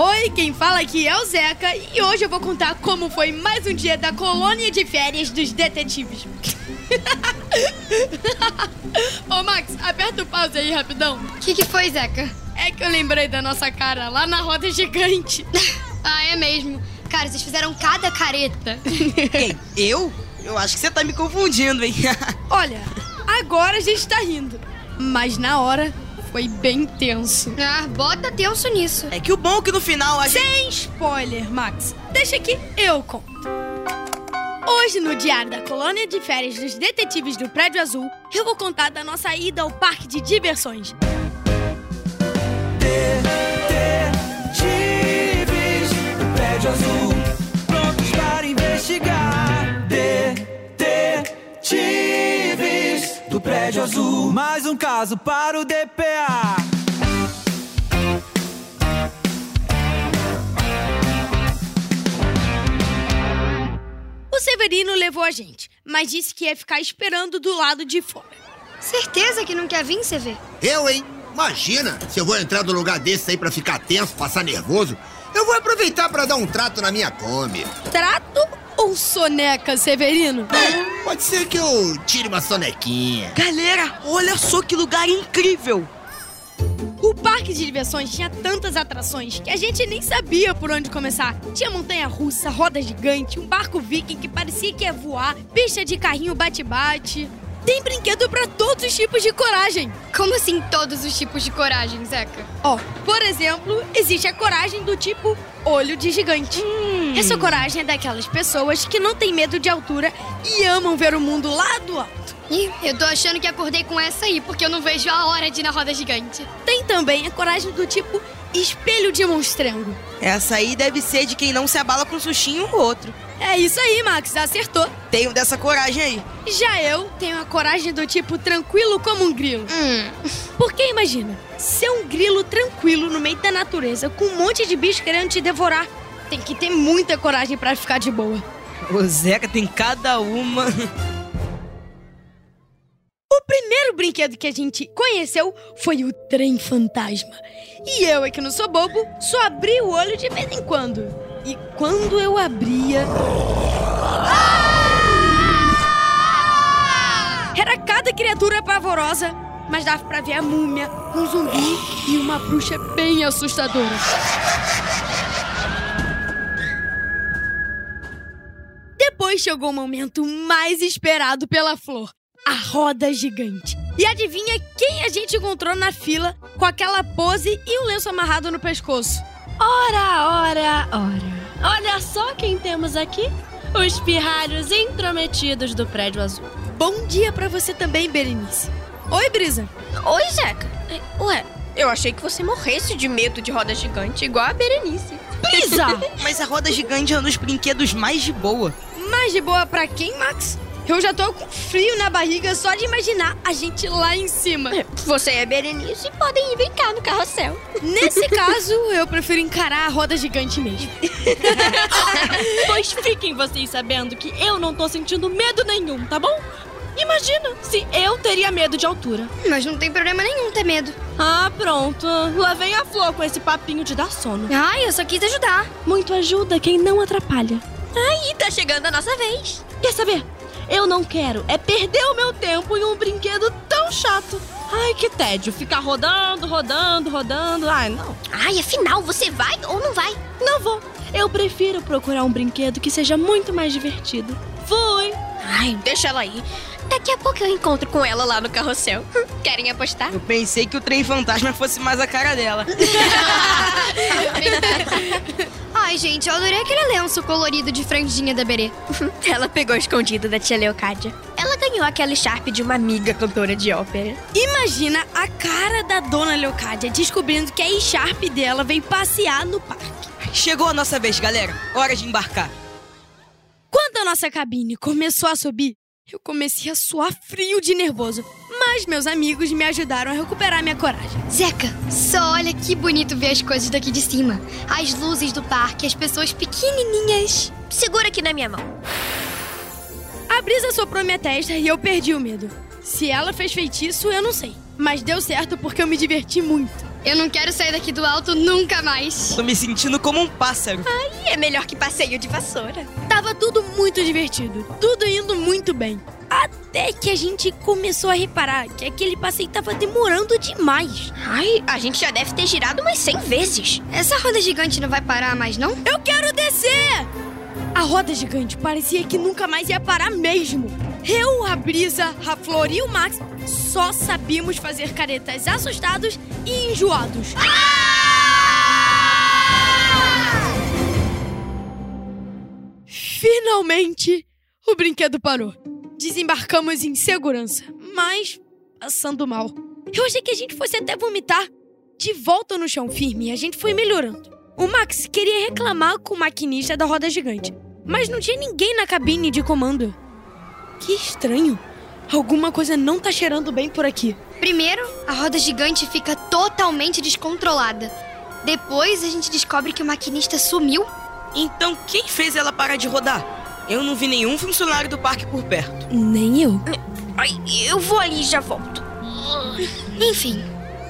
Oi, quem fala aqui é o Zeca e hoje eu vou contar como foi mais um dia da colônia de férias dos detetives. Ô Max, aperta o pause aí rapidão. O que, que foi, Zeca? É que eu lembrei da nossa cara lá na roda gigante. ah, é mesmo. Cara, vocês fizeram cada careta. Ei, eu? Eu acho que você tá me confundindo, hein? Olha, agora a gente tá rindo. Mas na hora foi bem tenso. Ah, bota tenso nisso. É que o bom é que no final a Sem gente... spoiler, Max. Deixa que eu conto. Hoje, no Diário da Colônia de Férias dos Detetives do Prédio Azul, eu vou contar da nossa ida ao parque de diversões. Detetives Azul, mais um caso para o DPA. O Severino levou a gente, mas disse que ia ficar esperando do lado de fora. Certeza que não quer vir, CV? Eu, hein? Imagina, se eu vou entrar no lugar desse aí pra ficar tenso, passar nervoso, eu vou aproveitar para dar um trato na minha Kombi. Trato ou soneca, Severino? É, pode ser que eu tire uma sonequinha. Galera, olha só que lugar incrível! O parque de diversões tinha tantas atrações que a gente nem sabia por onde começar. Tinha montanha russa, roda gigante, um barco viking que parecia que ia voar, pista de carrinho bate-bate. Tem brinquedo para todos os tipos de coragem. Como assim todos os tipos de coragem, Zeca? Ó, oh, por exemplo, existe a coragem do tipo olho de gigante. Hum. Essa coragem é daquelas pessoas que não têm medo de altura e amam ver o mundo lá do alto. Ih, eu tô achando que acordei com essa aí, porque eu não vejo a hora de ir na roda gigante. Tem também a coragem do tipo espelho de monstrengo. Essa aí deve ser de quem não se abala com um sustinho ou outro. É isso aí, Max, acertou. Tenho dessa coragem aí. Já eu tenho a coragem do tipo tranquilo como um grilo. Hum. Porque imagina, ser um grilo tranquilo no meio da natureza com um monte de bicho querendo te devorar. Tem que ter muita coragem para ficar de boa. O Zeca tem cada uma. O primeiro brinquedo que a gente conheceu foi o trem fantasma. E eu, é que não sou bobo, só abri o olho de vez em quando. E quando eu abria. Era cada criatura pavorosa, mas dava pra ver a múmia, um zumbi e uma bruxa bem assustadora. Depois chegou o momento mais esperado pela flor a roda gigante. E adivinha quem a gente encontrou na fila com aquela pose e o um lenço amarrado no pescoço? Ora, ora, ora. Olha só quem temos aqui. Os pirralhos intrometidos do prédio azul. Bom dia para você também, Berenice. Oi, Brisa. Oi, Zeca. Ué, eu achei que você morresse de medo de roda gigante, igual a Berenice. Brisa! Mas a roda gigante é um dos brinquedos mais de boa. Mais de boa para quem, Max? Eu já tô com frio na barriga só de imaginar a gente lá em cima. Você é Berenice e podem ir brincar no carrossel. Nesse caso, eu prefiro encarar a roda gigante mesmo. pois fiquem vocês sabendo que eu não tô sentindo medo nenhum, tá bom? Imagina se eu teria medo de altura. Mas não tem problema nenhum ter medo. Ah, pronto. Lá vem a Flor com esse papinho de dar sono. Ai, eu só quis ajudar. Muito ajuda quem não atrapalha. Aí, tá chegando a nossa vez. Quer saber? Eu não quero é perder o meu tempo em um brinquedo tão chato. Ai, que tédio. Ficar rodando, rodando, rodando. Ai, não. Ai, afinal, você vai ou não vai? Não vou. Eu prefiro procurar um brinquedo que seja muito mais divertido. Fui. Ai, deixa ela aí. Daqui a pouco eu encontro com ela lá no carrossel. Querem apostar? Eu pensei que o trem fantasma fosse mais a cara dela. Ai, gente, eu adorei aquele lenço colorido de franjinha da Berê. Ela pegou escondido da tia Leocádia. Ela ganhou aquela Sharp de uma amiga cantora de ópera. Imagina a cara da dona Leocádia descobrindo que a E-Sharp dela veio passear no parque. Chegou a nossa vez, galera. Hora de embarcar. Quando a nossa cabine começou a subir, eu comecei a suar frio de nervoso. Mas meus amigos me ajudaram a recuperar minha coragem. Zeca, só olha que bonito ver as coisas daqui de cima. As luzes do parque, as pessoas pequenininhas. Segura aqui na minha mão. A brisa soprou minha testa e eu perdi o medo. Se ela fez feitiço, eu não sei. Mas deu certo porque eu me diverti muito. Eu não quero sair daqui do alto nunca mais. Tô me sentindo como um pássaro. E é melhor que passeio de vassoura. Tava tudo muito divertido, tudo indo muito bem. Até que a gente começou a reparar que aquele passeio tava demorando demais. Ai, a gente já deve ter girado umas 100 vezes. Essa roda gigante não vai parar mais, não? Eu quero descer! A roda gigante parecia que nunca mais ia parar mesmo. Eu, a Brisa, a Flor e o Max só sabíamos fazer caretas assustados e enjoados. Finalmente, o brinquedo parou. Desembarcamos em segurança, mas passando mal. Eu achei que a gente fosse até vomitar. De volta no chão firme, a gente foi melhorando. O Max queria reclamar com o maquinista da roda gigante, mas não tinha ninguém na cabine de comando. Que estranho. Alguma coisa não tá cheirando bem por aqui. Primeiro, a roda gigante fica totalmente descontrolada. Depois, a gente descobre que o maquinista sumiu. Então quem fez ela parar de rodar? Eu não vi nenhum funcionário do parque por perto. Nem eu. Ai, eu vou ali e já volto. Enfim,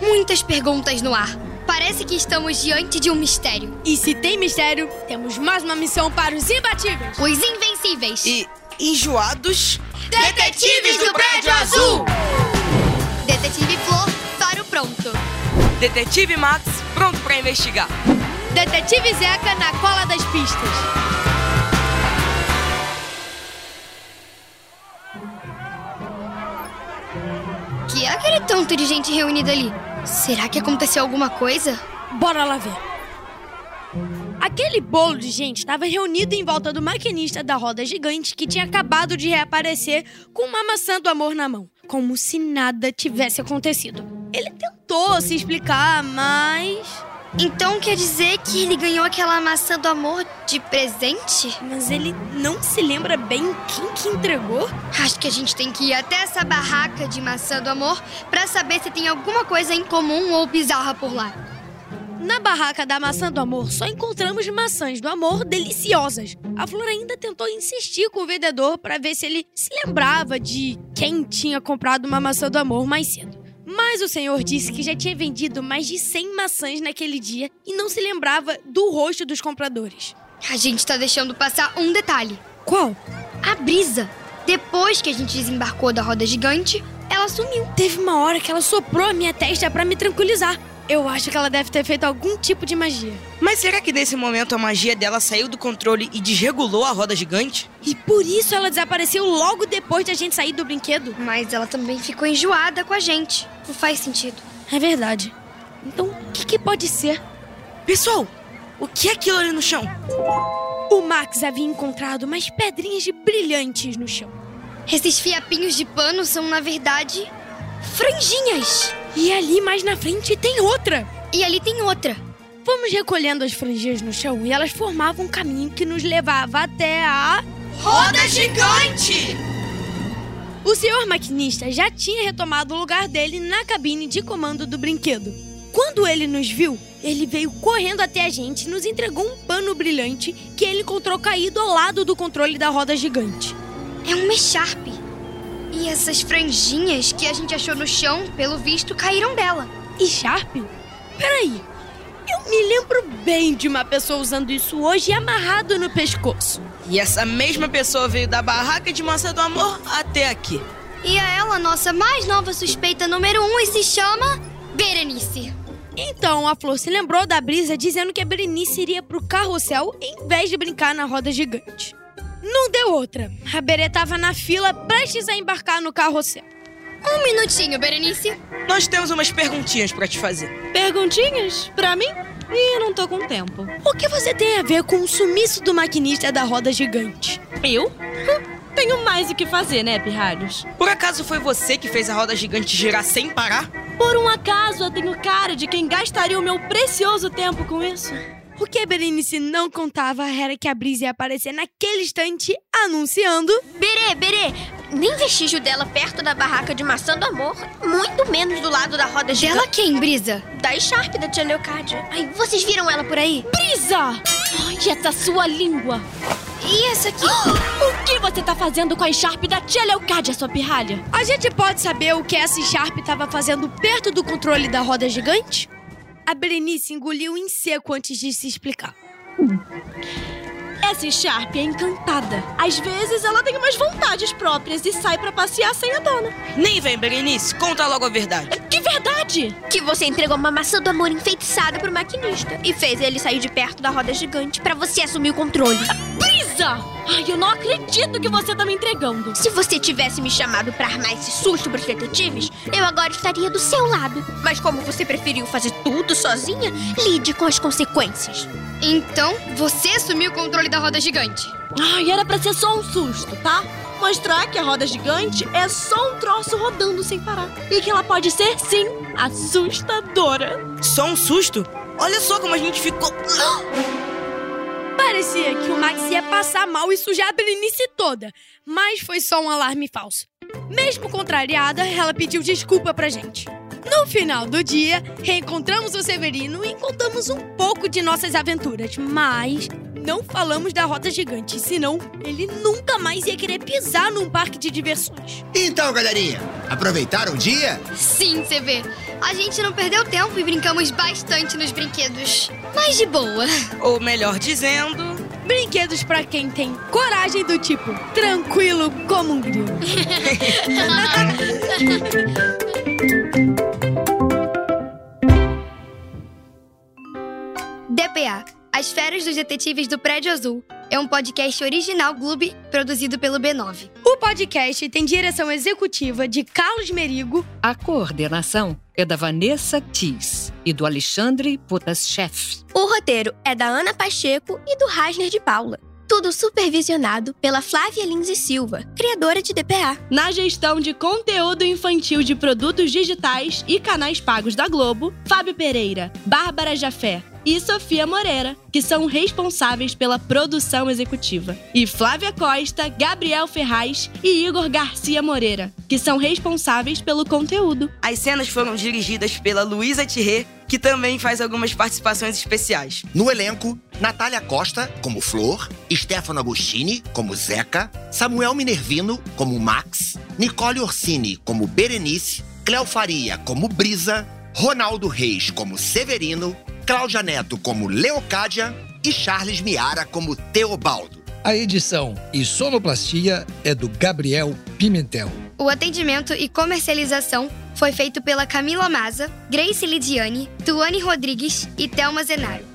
muitas perguntas no ar. Parece que estamos diante de um mistério. E se tem mistério, temos mais uma missão para os imbatíveis. Os Invencíveis. E enjoados? Detetives do Prédio Azul! Detetive Flor, faro pronto. Detetive Max, pronto pra investigar. Detetive Zeca na cola das pistas. Que é aquele tanto de gente reunida ali? Será que aconteceu alguma coisa? Bora lá ver. Aquele bolo de gente estava reunido em volta do maquinista da roda gigante que tinha acabado de reaparecer com uma maçã do amor na mão, como se nada tivesse acontecido. Ele tentou se explicar, mas. Então quer dizer que ele ganhou aquela maçã do amor de presente? Mas ele não se lembra bem quem que entregou? Acho que a gente tem que ir até essa barraca de maçã do amor pra saber se tem alguma coisa em comum ou bizarra por lá. Na barraca da maçã do amor, só encontramos maçãs do amor deliciosas. A Flor ainda tentou insistir com o vendedor para ver se ele se lembrava de quem tinha comprado uma maçã do amor mais cedo. Mas o senhor disse que já tinha vendido mais de 100 maçãs naquele dia e não se lembrava do rosto dos compradores. A gente tá deixando passar um detalhe. Qual? A brisa. Depois que a gente desembarcou da roda gigante, ela sumiu. Teve uma hora que ela soprou a minha testa para me tranquilizar. Eu acho que ela deve ter feito algum tipo de magia. Mas será que nesse momento a magia dela saiu do controle e desregulou a roda gigante? E por isso ela desapareceu logo depois de a gente sair do brinquedo? Mas ela também ficou enjoada com a gente. Não faz sentido. É verdade. Então, o que, que pode ser? Pessoal, o que é aquilo ali no chão? O Max havia encontrado umas pedrinhas brilhantes no chão. Esses fiapinhos de pano são, na verdade, franjinhas. E ali mais na frente tem outra. E ali tem outra. Fomos recolhendo as franjinhas no chão e elas formavam um caminho que nos levava até a. Roda gigante! O senhor maquinista já tinha retomado o lugar dele na cabine de comando do brinquedo. Quando ele nos viu, ele veio correndo até a gente e nos entregou um pano brilhante que ele encontrou caído ao lado do controle da roda gigante. É um Mecharp. E essas franjinhas que a gente achou no chão, pelo visto, caíram dela. E Sharp? Peraí. Eu me lembro bem de uma pessoa usando isso hoje amarrado no pescoço. E essa mesma pessoa veio da barraca de maçã do amor até aqui. E é ela, nossa mais nova suspeita número um, e se chama Berenice. Então a Flor se lembrou da brisa dizendo que a Berenice iria pro carrossel em vez de brincar na roda gigante. Não deu outra. A Berê tava na fila prestes a embarcar no carrossel. Um minutinho, Berenice. Nós temos umas perguntinhas pra te fazer. Perguntinhas? Pra mim? Ih, não tô com tempo. O que você tem a ver com o sumiço do maquinista da roda gigante? Eu? Tenho mais o que fazer, né, pirralhos? Por acaso foi você que fez a roda gigante girar sem parar? Por um acaso eu tenho cara de quem gastaria o meu precioso tempo com isso? O que a Berenice não contava era que a Brisa ia aparecer naquele instante anunciando. Berê, Berê, nem vestígio dela perto da barraca de maçã do amor, muito menos do lado da roda gigante. Dela quem, Brisa? Da Sharp da tia Leocádia. Ai, vocês viram ela por aí? Brisa! Ai, essa sua língua! E essa aqui? O que você tá fazendo com a Sharp da tia Leocádia, sua pirralha? A gente pode saber o que essa Sharp estava fazendo perto do controle da roda gigante? A Berenice engoliu em seco antes de se explicar. Essa Sharp é encantada. Às vezes ela tem umas vontades próprias e sai pra passear sem a dona. Nem vem, Berenice, conta logo a verdade. Que verdade! Que você entregou uma maçã do amor enfeitiçada pro maquinista e fez ele sair de perto da roda gigante pra você assumir o controle. Brisa! Ai, eu não acredito que você tá me entregando. Se você tivesse me chamado pra armar esse susto pros detetives, eu agora estaria do seu lado. Mas como você preferiu fazer tudo sozinha, lide com as consequências. Então, você assumiu o controle da roda gigante. Ai, era pra ser só um susto, tá? Mostrar que a roda gigante é só um troço rodando sem parar. E que ela pode ser, sim, assustadora. Só um susto? Olha só como a gente ficou. Parecia que o Max ia passar mal e sujar a Berenice toda, mas foi só um alarme falso. Mesmo contrariada, ela pediu desculpa pra gente. No final do dia, reencontramos o Severino e contamos um pouco de nossas aventuras, mas não falamos da roda gigante, senão ele nunca mais ia querer pisar num parque de diversões. Então, galerinha, aproveitaram o dia? Sim, CV. A gente não perdeu tempo e brincamos bastante nos brinquedos. Mas de boa. Ou melhor dizendo, Brinquedos pra quem tem coragem do tipo tranquilo como um grilo. DPA As Férias dos Detetives do Prédio Azul é um podcast original Gloob produzido pelo B9. O podcast tem direção executiva de Carlos Merigo, A coordenação é da Vanessa Tis e do Alexandre Potaschef. O roteiro é da Ana Pacheco e do Rasner de Paula. Tudo supervisionado pela Flávia Lins e Silva, criadora de DPA. Na gestão de conteúdo infantil de produtos digitais e canais pagos da Globo, Fábio Pereira, Bárbara Jafé e Sofia Moreira, que são responsáveis pela produção executiva. E Flávia Costa, Gabriel Ferraz e Igor Garcia Moreira, que são responsáveis pelo conteúdo. as cenas foram dirigidas pela Luísa Thierry, que também faz algumas participações especiais. No elenco, Natália Costa, como Flor, Stefano Agostini, como Zeca, Samuel Minervino, como Max, Nicole Orsini, como Berenice, Cléo Faria, como Brisa, Ronaldo Reis, como Severino, Cláudia Neto, como Leocádia e Charles Miara, como Teobaldo. A edição e sonoplastia é do Gabriel Pimentel. O atendimento e comercialização foi feito pela Camila Maza, Grace Lidiane, Tuane Rodrigues e Thelma Zenaro.